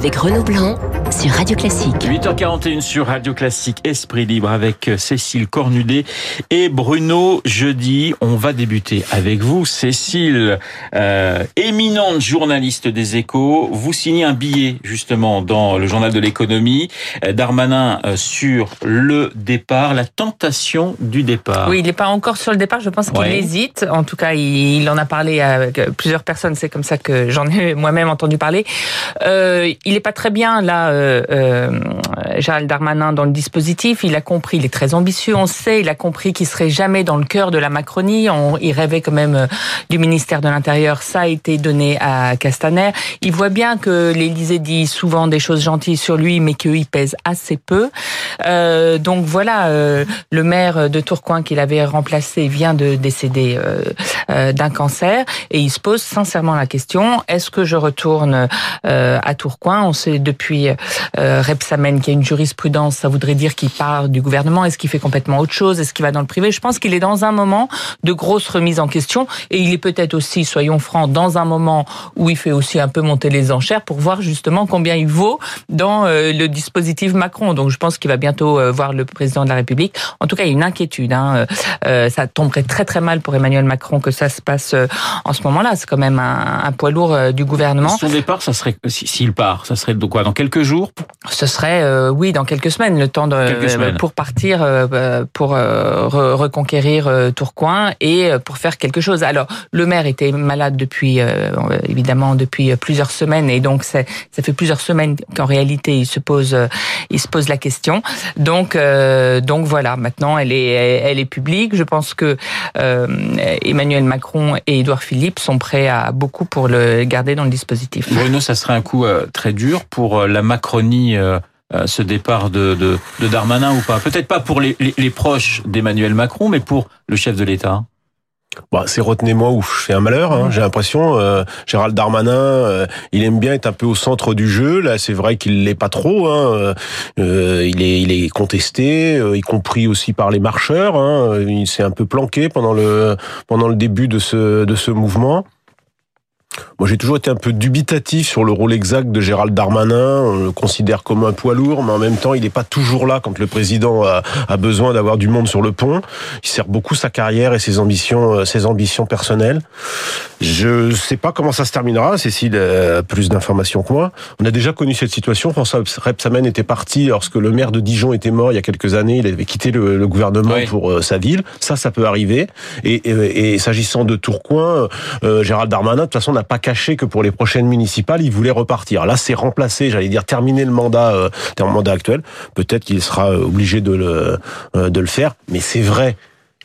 avec Renaud Blanc sur Radio Classique. 8h41 sur Radio Classique, Esprit Libre avec Cécile Cornudet et Bruno Jeudi. On va débuter avec vous, Cécile, euh, éminente journaliste des échos. Vous signez un billet justement dans le journal de l'économie, euh, Darmanin euh, sur le départ, la tentation du départ. Oui, il n'est pas encore sur le départ, je pense qu'il Ouais. hésite. En tout cas, il, il en a parlé avec euh, plusieurs personnes, c'est comme ça que j'en ai moi-même entendu parler. Euh, il n'est pas très bien là, euh, euh, Gérald Darmanin, dans le dispositif. Il a compris, il est très ambitieux, on sait, il a compris qu'il serait jamais dans le cœur de la Macronie. On, il rêvait quand même euh, du ministère de l'Intérieur, ça a été donné à Castaner. Il voit bien que l'Élysée dit souvent des choses gentilles sur lui, mais qu'il pèse assez peu. Euh, donc voilà, euh, le maire de Tourcoing qu'il avait remplacé vient de décéder euh, euh, d'un cancer et il se pose sincèrement la question est-ce que je retourne euh, à Tourcoing? On sait depuis euh, Repsamen qu'il y a une jurisprudence, ça voudrait dire qu'il part du gouvernement. Est-ce qu'il fait complètement autre chose? Est-ce qu'il va dans le privé? Je pense qu'il est dans un moment de grosse remise en question et il est peut-être aussi, soyons francs, dans un moment où il fait aussi un peu monter les enchères pour voir justement combien il vaut dans euh, le dispositif Macron. Donc je pense qu'il va bientôt euh, voir le président de la République. En tout cas, il y a une inquiétude. Hein. Euh, ça tomberait très très mal pour Emmanuel Macron que ça se passe en ce moment-là. C'est quand même un, un poids lourd du gouvernement. Son départ, ça serait si- s'il part, ça serait de quoi? Dans quelques jours? Ce serait, euh, oui, dans quelques semaines, le temps de, semaines. pour partir, euh, pour euh, re- reconquérir euh, Tourcoing et euh, pour faire quelque chose. Alors, le maire était malade depuis, euh, évidemment, depuis plusieurs semaines, et donc ça fait plusieurs semaines qu'en réalité il se pose, euh, il se pose la question. Donc, euh, donc voilà. Maintenant, elle est, elle est publique. Je pense que euh, Emmanuel Macron et Édouard Philippe sont prêts à beaucoup pour le garder dans le dispositif. Bruno, ça serait un coup euh, très dur pour euh, la Macronie, euh, euh, ce départ de, de, de Darmanin ou pas? Peut-être pas pour les, les, les proches d'Emmanuel Macron, mais pour le chef de l'État. Bah, c'est retenez-moi ou je fais un malheur. Hein. J'ai l'impression, euh, Gérald Darmanin, euh, il aime bien être un peu au centre du jeu. Là, c'est vrai qu'il l'est pas trop. Hein. Euh, il est, il est contesté, y compris aussi par les marcheurs. Hein. Il s'est un peu planqué pendant le pendant le début de ce de ce mouvement. Moi, j'ai toujours été un peu dubitatif sur le rôle exact de Gérald Darmanin. On le considère comme un poids lourd, mais en même temps, il n'est pas toujours là quand le président a, a besoin d'avoir du monde sur le pont. Il sert beaucoup sa carrière et ses ambitions, euh, ses ambitions personnelles. Je sais pas comment ça se terminera. Cécile a plus d'informations que moi. On a déjà connu cette situation. François Rebsamen était parti lorsque le maire de Dijon était mort il y a quelques années. Il avait quitté le, le gouvernement Oui. pour euh, sa ville. Ça, ça peut arriver. Et, et, et s'agissant de Tourcoing, euh, Gérald Darmanin, de toute façon, n'a pas caché que pour les prochaines municipales, il voulait repartir. Là, c'est remplacé, j'allais dire, terminer le mandat, euh, le mandat actuel. Peut-être qu'il sera euh, obligé de le, euh, de le faire. Mais c'est vrai.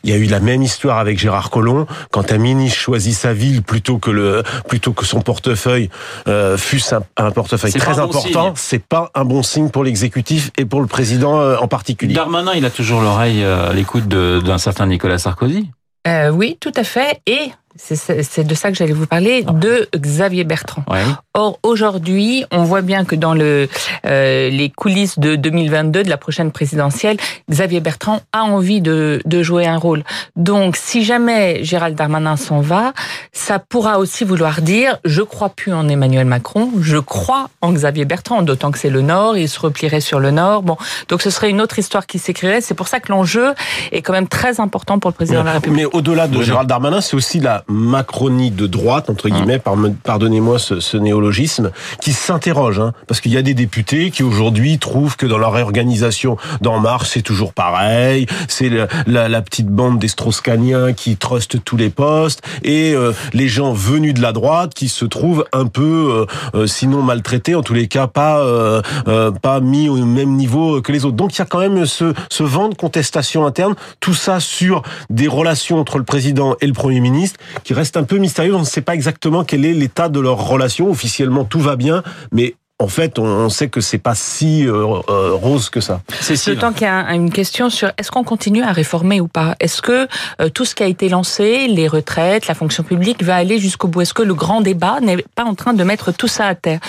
Il y a eu la même histoire avec Gérard Collomb. Quand un ministre choisit sa ville plutôt que le plutôt que son portefeuille, euh, fût un, un portefeuille très un important, c'est pas un bon signe pour l'exécutif et pour le président euh, en particulier. Darmanin, il a toujours l'oreille euh, à l'écoute d'un certain Nicolas Sarkozy. Euh, oui, tout à fait. Et c'est- c'est c'est de ça que j'allais vous parler, de Xavier Bertrand. Ouais. Or, aujourd'hui, on voit bien que dans le, euh, les coulisses de 2022, de la prochaine présidentielle, Xavier Bertrand a envie de, de jouer un rôle. Donc, si jamais Gérald Darmanin s'en va, ça pourra aussi vouloir dire je crois plus en Emmanuel Macron, je crois en Xavier Bertrand, d'autant que c'est le Nord, il se replierait sur le Nord. Bon, donc ce serait une autre histoire qui s'écrirait. C'est pour ça que l'enjeu est quand même très important pour le président de la République. Mais au-delà de. Gérald Darmanin, c'est aussi la Macronie de droite, entre guillemets, par- pardonnez-moi ce, ce néologisme, qui s'interroge. Hein, parce qu'il y a des députés qui aujourd'hui trouvent que dans leur réorganisation d'En Marche, c'est toujours pareil, c'est le- la, la petite bande des Strauss-Caniens qui trustent tous les postes, et euh, les gens venus de la droite qui se trouvent un peu, euh, euh, sinon maltraités, en tous les cas pas, euh, euh, pas mis au même niveau que les autres. Donc il y a quand même ce, ce vent de contestation interne, tout ça sur des relations entre le président et le Premier ministre qui reste un peu mystérieux. On ne sait pas exactement quel est l'état de leur relation. Officiellement, tout va bien, mais en fait, on, sait que c'est pas si euh, euh, rose que ça. Cécile. D'autant qu'il y a un- une question sur est-ce qu'on continue à réformer ou pas? Est-ce que euh, tout ce qui a été lancé, les retraites, la fonction publique, va aller jusqu'au bout? Est-ce que le grand débat n'est pas en train de mettre tout ça à terre?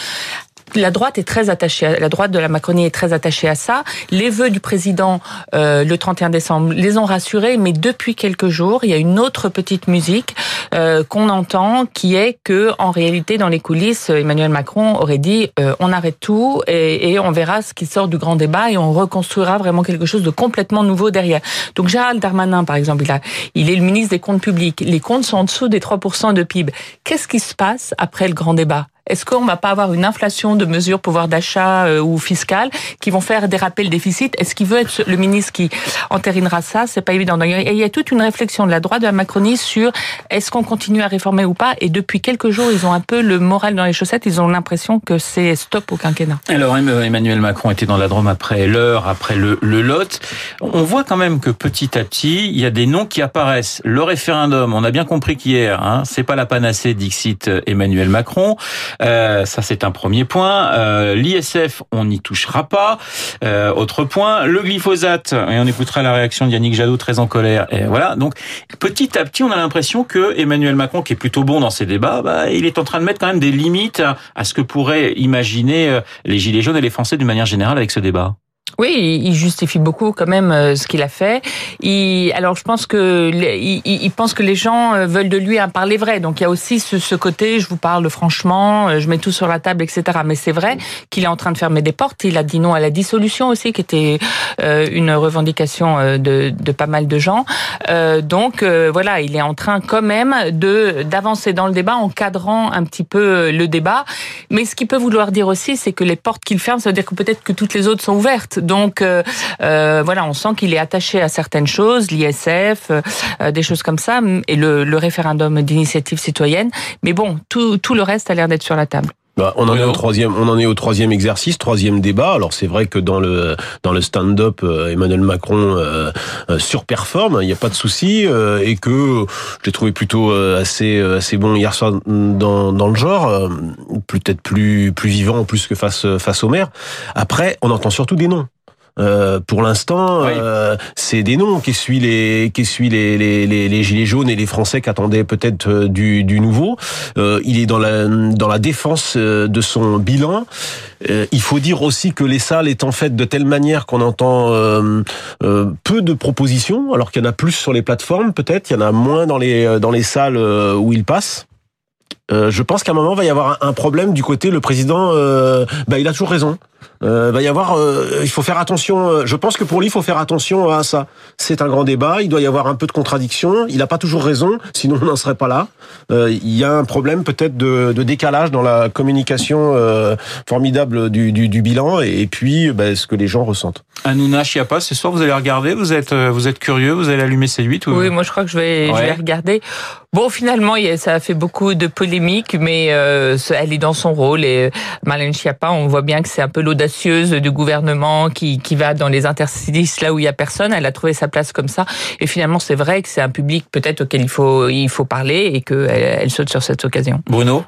La droite est très attachée, à, la droite de la Macronie est très attachée à ça. Les vœux du président euh, le 31 décembre les ont rassurés, mais depuis quelques jours, il y a une autre petite musique euh, qu'on entend, qui est que en réalité, dans les coulisses, Emmanuel Macron aurait dit euh, on arrête tout et, on verra ce qui sort du grand débat et on reconstruira vraiment quelque chose de complètement nouveau derrière. Donc Gérald Darmanin, par exemple, il, a, il est le ministre des comptes publics. Les comptes sont en dessous des 3% de PIB. Qu'est-ce qui se passe après le grand débat? Est-ce qu'on va pas avoir une inflation de mesures pouvoir d'achat euh, ou fiscales qui vont faire déraper le déficit? Est-ce qu'il veut être le ministre qui entérinera ça? C'est pas évident. Et il y a toute une réflexion de la droite de la Macronie sur est-ce qu'on continue à réformer ou pas? Et depuis quelques jours, ils ont un peu le moral dans les chaussettes. Ils ont l'impression que c'est stop au quinquennat. Alors Emmanuel Macron était dans la Drôme après l'heure, après le, le Lot. On voit quand même que petit à petit, il y a des noms qui apparaissent. Le référendum, on a bien compris qu'hier, hein, c'est pas la panacée d'Ixit Emmanuel Macron. Euh, ça, c'est un premier point. Euh, L'ISF, on n'y touchera pas. Euh, autre point, le glyphosate. Et on écoutera la réaction de Yannick Jadot, très en colère. Et voilà. Donc, petit à petit, on a l'impression que Emmanuel Macron, qui est plutôt bon dans ses débats, bah, il est en train de mettre quand même des limites à ce que pourraient imaginer euh, les Gilets jaunes et les Français d'une manière générale avec ce débat. Oui, il justifie beaucoup quand même euh, ce qu'il a fait. Il, alors je pense que il, il, pense que les gens euh, veulent de lui un parler vrai. Donc il y a aussi ce, ce, côté, je vous parle franchement, euh, je mets tout sur la table, etc. Mais c'est vrai qu'il est en train de fermer des portes. Il a dit non à la dissolution aussi, qui était une revendication de, de pas mal de gens. donc voilà, il est en train quand même de d'avancer dans le débat, en cadrant un petit peu le débat. Mais ce qu'il peut vouloir dire aussi, c'est que les portes qu'il ferme, ça veut dire que peut-être que toutes les autres sont ouvertes. Donc euh, euh, voilà, on sent qu'il est attaché à certaines choses, l'ISF, euh, des choses comme ça, et le, le référendum d'initiative citoyenne. Mais bon, tout, tout le reste a l'air d'être sur la table. Bah, on en est au troisième, on en est au troisième exercice, troisième débat. Alors c'est vrai que dans le dans le stand-up, Emmanuel Macron euh, surperforme, il n'y a pas de souci, et que je l'ai trouvé plutôt assez assez bon hier soir dans dans le genre, peut-être plus plus vivant plus que face face au maire. Après, on entend surtout des noms. Euh, pour l'instant, euh, c'est des noms qui suivent les qui suivent les, les, les, les, gilets jaunes et les Français qui attendaient peut-être euh, du, du nouveau. Euh, il est dans la dans la défense euh, de son bilan. il faut dire aussi que les salles étant faites de telle manière qu'on entend peu de propositions, alors qu'il y en a plus sur les plateformes peut-être, il y en a moins dans les dans les salles où il passe. Je pense qu'à un moment il va y avoir un, problème du côté le président. bah, il a toujours raison euh, va y avoir, euh, il faut faire attention. Euh, je pense que pour lui, il faut faire attention à ça. C'est un grand débat. Il doit y avoir un peu de contradiction. Il n'a pas toujours raison, sinon on n'en serait pas là. Euh, il y a un problème peut-être de, de, décalage dans la communication euh, formidable du, du, du, bilan et, puis ben, ce que les gens ressentent. Hanouna Chiapa, ce soir vous allez regarder. Vous êtes, vous êtes curieux. Vous allez allumer C8 ou... Oui, moi je crois que je vais, je vais regarder. Bon, finalement, ça a fait beaucoup de mais euh, elle est dans son rôle et Marlène Schiappa, on voit bien que c'est un peu l'audace du gouvernement qui, qui va dans les interstices là où il y a personne. Elle a trouvé sa place comme ça. Et finalement, c'est vrai que c'est un public peut-être auquel il faut, il faut parler et qu'elle elle saute sur cette occasion. Bruno?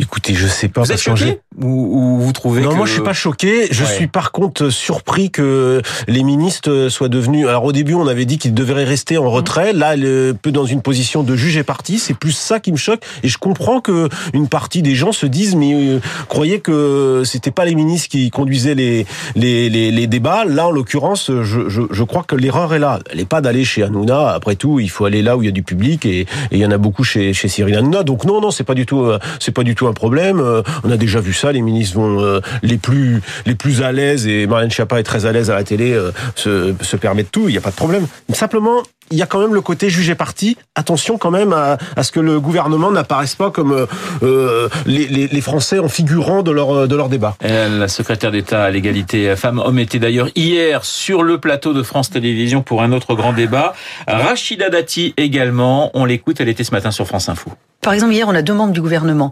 Écoutez, je sais pas. Vous êtes choqué ou, vous trouvez Non, que... moi je suis pas choqué. Je ouais. suis par contre surpris que les ministres soient devenus. Alors au début, on avait dit qu'ils devraient rester en retrait. Là, elle peut dans une position de juge et parti. C'est plus ça qui me choque. Et je comprends que une partie des gens se disent, mais euh, croyez que c'était pas les ministres qui conduisaient les les, les, les débats. Là, en l'occurrence, je, je, je, crois que l'erreur est là. Elle n'est pas d'aller chez Hanouna. Après tout, il faut aller là où il y a du public et, et il y en a beaucoup chez chez Cyril Hanouna. Donc non, non, c'est pas du tout, euh, c'est pas du tout un problème. Euh, on a déjà vu ça. Les ministres vont euh, les plus les plus à l'aise et Marlène Schiappa est très à l'aise à la télé, euh, se, se permettent tout. Il n'y a pas de problème. Simplement, il y a quand même le côté jugé parti. Attention quand même à, à ce que le gouvernement n'apparaisse pas comme euh, les, les, les, Français en figurant de leur de leur débat. La secrétaire d'État à l'égalité femmes-hommes était d'ailleurs hier sur le plateau de France Télévisions pour un autre grand débat. Rachida Dati également. On l'écoute. Elle était ce matin sur France Info. Par exemple, hier, on a deux membres du gouvernement.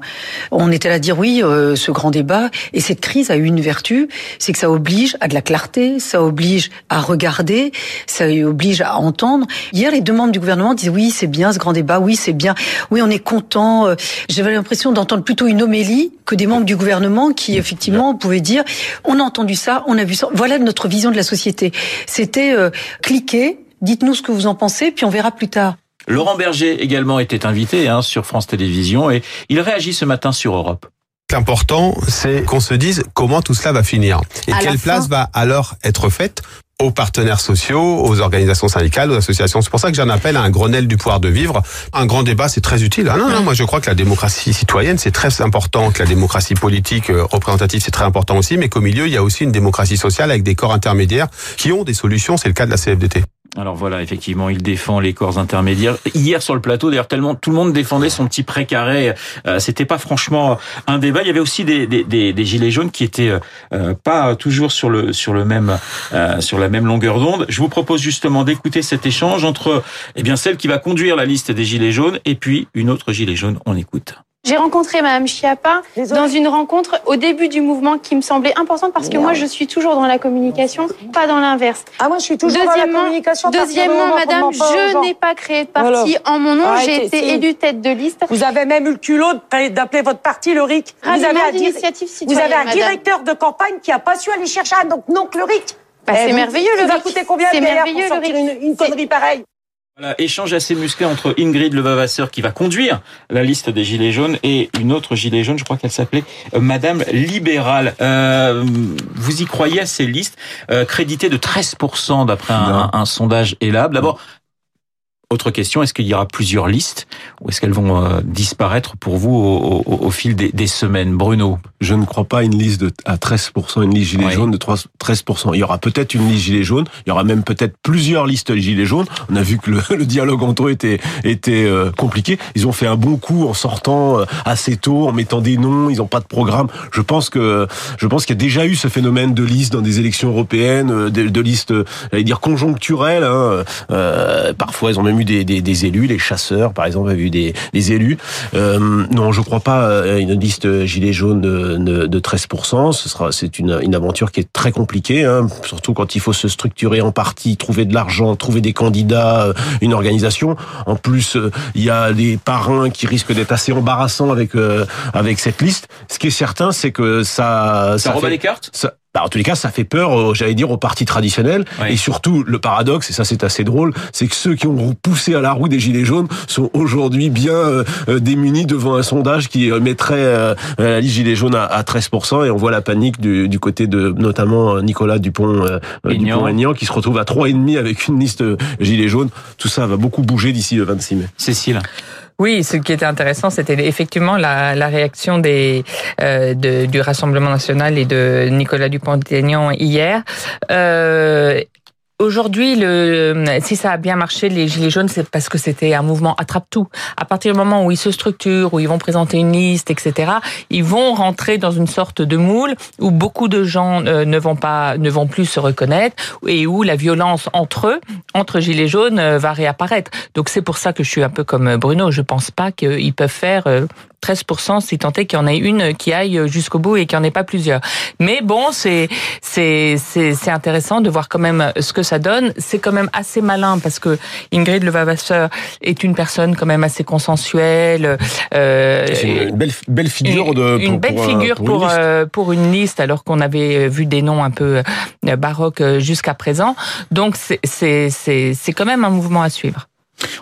On était là à dire oui, euh, ce grand débat. Et cette crise a eu une vertu, c'est que ça oblige à de la clarté, ça oblige à regarder, ça oblige à entendre. Hier, les deux membres du gouvernement disaient oui, c'est bien ce grand débat, oui, c'est bien, oui, on est content. J'avais l'impression d'entendre plutôt une homélie que des membres du gouvernement qui, effectivement, pouvaient dire on a entendu ça, on a vu ça. Voilà notre vision de la société. C'était euh, cliquer, dites-nous ce que vous en pensez, puis on verra plus tard. Laurent Berger également était invité hein, sur France Télévisions et il réagit ce matin sur Europe. L'important, c'est qu'on se dise comment tout cela va finir et À quelle fin. place va alors être faite aux partenaires sociaux, aux organisations syndicales, aux associations. C'est pour ça que j'en appelle à un Grenelle du pouvoir de vivre. Un grand débat, c'est très utile. Ah non, non, moi je crois que la démocratie citoyenne, c'est très important, que la démocratie politique euh, représentative, c'est très important aussi, mais qu'au milieu, il y a aussi une démocratie sociale avec des corps intermédiaires qui ont des solutions. C'est le cas de la CFDT. Alors voilà, effectivement, il défend les corps intermédiaires. Hier sur le plateau, d'ailleurs, tellement tout le monde défendait son petit précaré. Euh, C'était pas franchement un débat. Il y avait aussi des, des, des, des gilets jaunes qui étaient euh, pas toujours sur le sur le même euh, sur la même longueur d'onde. Je vous propose justement d'écouter cet échange entre eh bien celle qui va conduire la liste des gilets jaunes et puis une autre gilet jaune. On écoute. J'ai rencontré Madame Chiappa dans une rencontre au début du mouvement qui me semblait importante parce que moi je suis toujours dans la communication, pas dans l'inverse. Ah, moi, je suis toujours dans la Deuxièmement, communication. deuxièmement, Madame, je n'ai pas créé de parti en mon nom. J'ai été si. élue tête de liste. Vous avez même eu le culot d'appeler votre parti le RIC. Vous avez, citoyenne, avez un Madame. directeur de campagne qui a pas su aller chercher un donc, donc le RIC. Bah, Eh, c'est merveilleux, le Il va RIC. coûter combien de pour sortir RIC. une, une connerie pareille Voilà, échange assez musclé entre Ingrid Levavasseur qui va conduire la liste des gilets jaunes et une autre gilet jaune, je crois qu'elle s'appelait euh, Madame Libérale. Euh, vous y croyez à ces listes euh, créditées de 13% d'après un, sondage Elab D'abord, autre question, est-ce qu'il y aura plusieurs listes ou est-ce qu'elles vont euh, disparaître pour vous au, au- au fil des, des semaines? Bruno? Je ne crois pas à une liste de, à 13%, une liste gilet Oui. jaune de 3 13%. Il y aura peut-être une liste gilet jaune, il y aura même peut-être plusieurs listes gilets jaunes. On a vu que le, le dialogue entre eux était, était euh, compliqué. Ils ont fait un bon coup en sortant euh, assez tôt, en mettant des noms, ils n'ont pas de programme. Je pense que je pense qu'il y a déjà eu ce phénomène de liste dans des élections européennes, de, de listes, euh, j'allais dire conjoncturelles. Hein. Euh, parfois, ils ont même eu des, des, des élus, les chasseurs, par exemple, avaient eu des, des élus. Euh, non, je crois pas à une liste gilet jaune de, de, de 13%. Ce sera, c'est une, une aventure qui est très compliquée, hein, surtout quand il faut se structurer en partie, trouver de l'argent, trouver des candidats, euh, une organisation. En plus, euh, il y a des parrains qui risquent d'être assez embarrassants avec euh, avec cette liste. Ce qui est certain, c'est que ça, Ça rebat fait- les cartes? ça- bah, en tous les cas, ça fait peur, euh, j'allais dire, aux partis traditionnels. Oui. Et surtout, le paradoxe, et ça c'est assez drôle, c'est que ceux qui ont poussé à la roue des Gilets jaunes sont aujourd'hui bien euh, euh, démunis devant un sondage qui mettrait euh, la liste Gilets jaunes à, à 13%. Et on voit la panique du, du côté de notamment Nicolas Dupont, euh. Dupont-Aignan qui se retrouve à 3,5 avec une liste Gilets jaunes. Tout ça va beaucoup bouger d'ici le 26 mai. Cécile Oui, ce qui était intéressant, c'était effectivement la, la réaction des euh, de- du Rassemblement national et de Nicolas Dupont-Aignan hier. Euh, Aujourd'hui, le, si ça a bien marché, les Gilets jaunes, c'est parce que c'était un mouvement attrape-tout. À partir du moment où ils se structurent, où ils vont présenter une liste, etc., ils vont rentrer dans une sorte de moule où beaucoup de gens euh, ne vont pas, ne vont plus se reconnaître et où la violence entre eux, entre Gilets jaunes, euh, va réapparaître. Donc c'est pour ça que je suis un peu comme Bruno. Je pense pas qu'ils peuvent faire euh, 13% si tant est qu'il y en ait une qui aille jusqu'au bout et qu'il n'y en ait pas plusieurs. Mais bon, c'est c'est c'est intéressant de voir quand même ce que ça donne. C'est quand même assez malin parce que Ingrid Levavasseur est une personne quand même assez consensuelle. Euh, C'est une, belle, belle figure une, de une pour- belle pour, euh, figure pour pour une liste. euh, pour une liste alors qu'on avait vu des noms un peu euh, baroques euh, jusqu'à présent. Donc c'est c'est c'est c'est quand même un mouvement à suivre.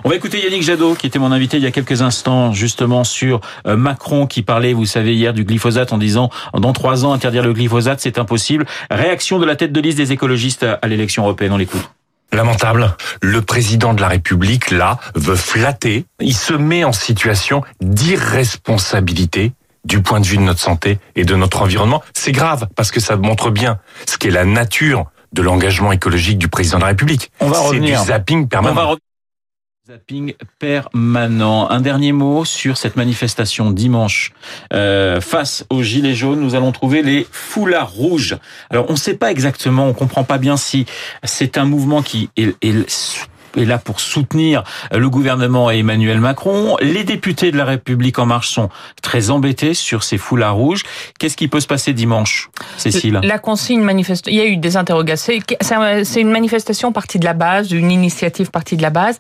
On va écouter Yannick Jadot, qui était mon invité il y a quelques instants, justement sur euh, Macron, qui parlait, vous savez, hier du glyphosate en disant dans trois ans interdire le glyphosate, c'est impossible. Réaction de la tête de liste des écologistes à l'élection européenne. On l'écoute. Lamentable. Le président de la République, là, veut flatter. Il se met en situation d'irresponsabilité du point de vue de notre santé et de notre environnement. C'est grave parce que ça montre bien ce qu'est la nature de l'engagement écologique du président de la République. On va C'est du revenir. zapping permanent. Permanent. Un dernier mot sur cette manifestation dimanche euh, face aux gilets jaunes. Nous allons trouver les foulards rouges. Alors on ne sait pas exactement, on comprend pas bien si c'est un mouvement qui est, est- est là pour soutenir le gouvernement et Emmanuel Macron. Les députés de la République en marche sont très embêtés sur ces foulards rouges. Qu'est-ce qui peut se passer dimanche, Cécile? La consigne manifeste. Il y a eu des interrogations. C'est un- c'est une manifestation partie de la base, une initiative partie de la base.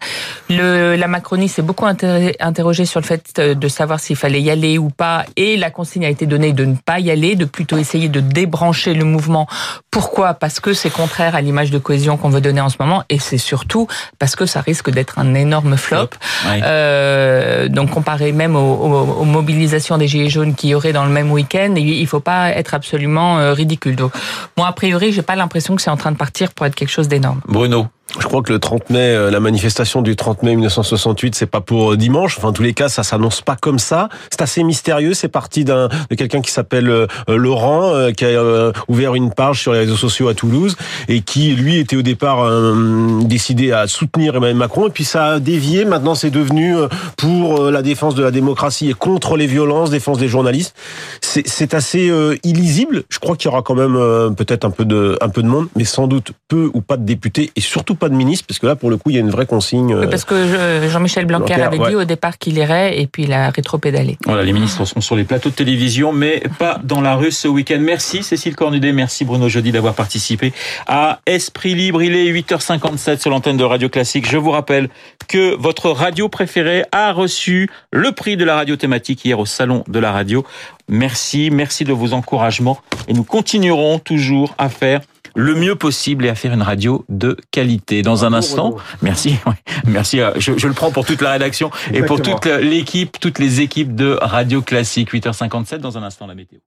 Le, la Macronie s'est beaucoup inter- interrogée sur le fait euh, de savoir s'il fallait y aller ou pas, et la consigne a été donnée de ne pas y aller, de plutôt essayer de débrancher le mouvement. Pourquoi? Parce que c'est contraire à l'image de cohésion qu'on veut donner en ce moment, et c'est surtout parce que ça risque d'être un énorme flop. Ouais. Euh, donc comparé même aux, aux- aux mobilisations des gilets jaunes qu'il y aurait dans le même week-end, il faut pas être absolument euh, ridicule. Donc moi a priori, j'ai pas l'impression que c'est en train de partir pour être quelque chose d'énorme. Bruno. Je crois que le 30 mai, euh, la manifestation du 30 mai 1968, c'est pas pour euh, dimanche. Enfin, en tous les cas, ça s'annonce pas comme ça. C'est assez mystérieux. C'est parti d'un de quelqu'un qui s'appelle Laurent, euh, qui a euh, ouvert une page sur les réseaux sociaux à Toulouse et qui, lui, était au départ euh, décidé à soutenir Emmanuel Macron. Et puis ça a dévié. Maintenant, c'est devenu euh, pour euh, la défense de la démocratie et contre les violences, défense des journalistes. C'est assez euh, illisible. Je crois qu'il y aura quand même euh, peut-être un peu de un peu de monde, mais sans doute peu ou pas de députés et surtout pas de ministres, parce que là, pour le coup, il y a une vraie consigne. euh, Oui, parce que je- Jean-Michel Blanquer Blanquer, avait ouais. dit au départ qu'il irait et puis il a rétropédalé. Voilà, les ministres sont sur les plateaux de télévision, mais pas dans la rue ce week-end. Merci Cécile Cornudet, merci Bruno Jeudi d'avoir participé à Esprit Libre. Il est 8h57 sur l'antenne de Radio Classique. Je vous rappelle que votre radio préférée a reçu le prix de la radio thématique hier au Salon de la radio. Merci, merci de vos encouragements et nous continuerons toujours à faire le mieux possible et à faire une radio de qualité. Dans un instant, merci, merci. euh, Je, je le prends pour toute la rédaction et pour toute l'équipe, toutes les équipes de Radio Classique. 8h57 dans un instant la météo.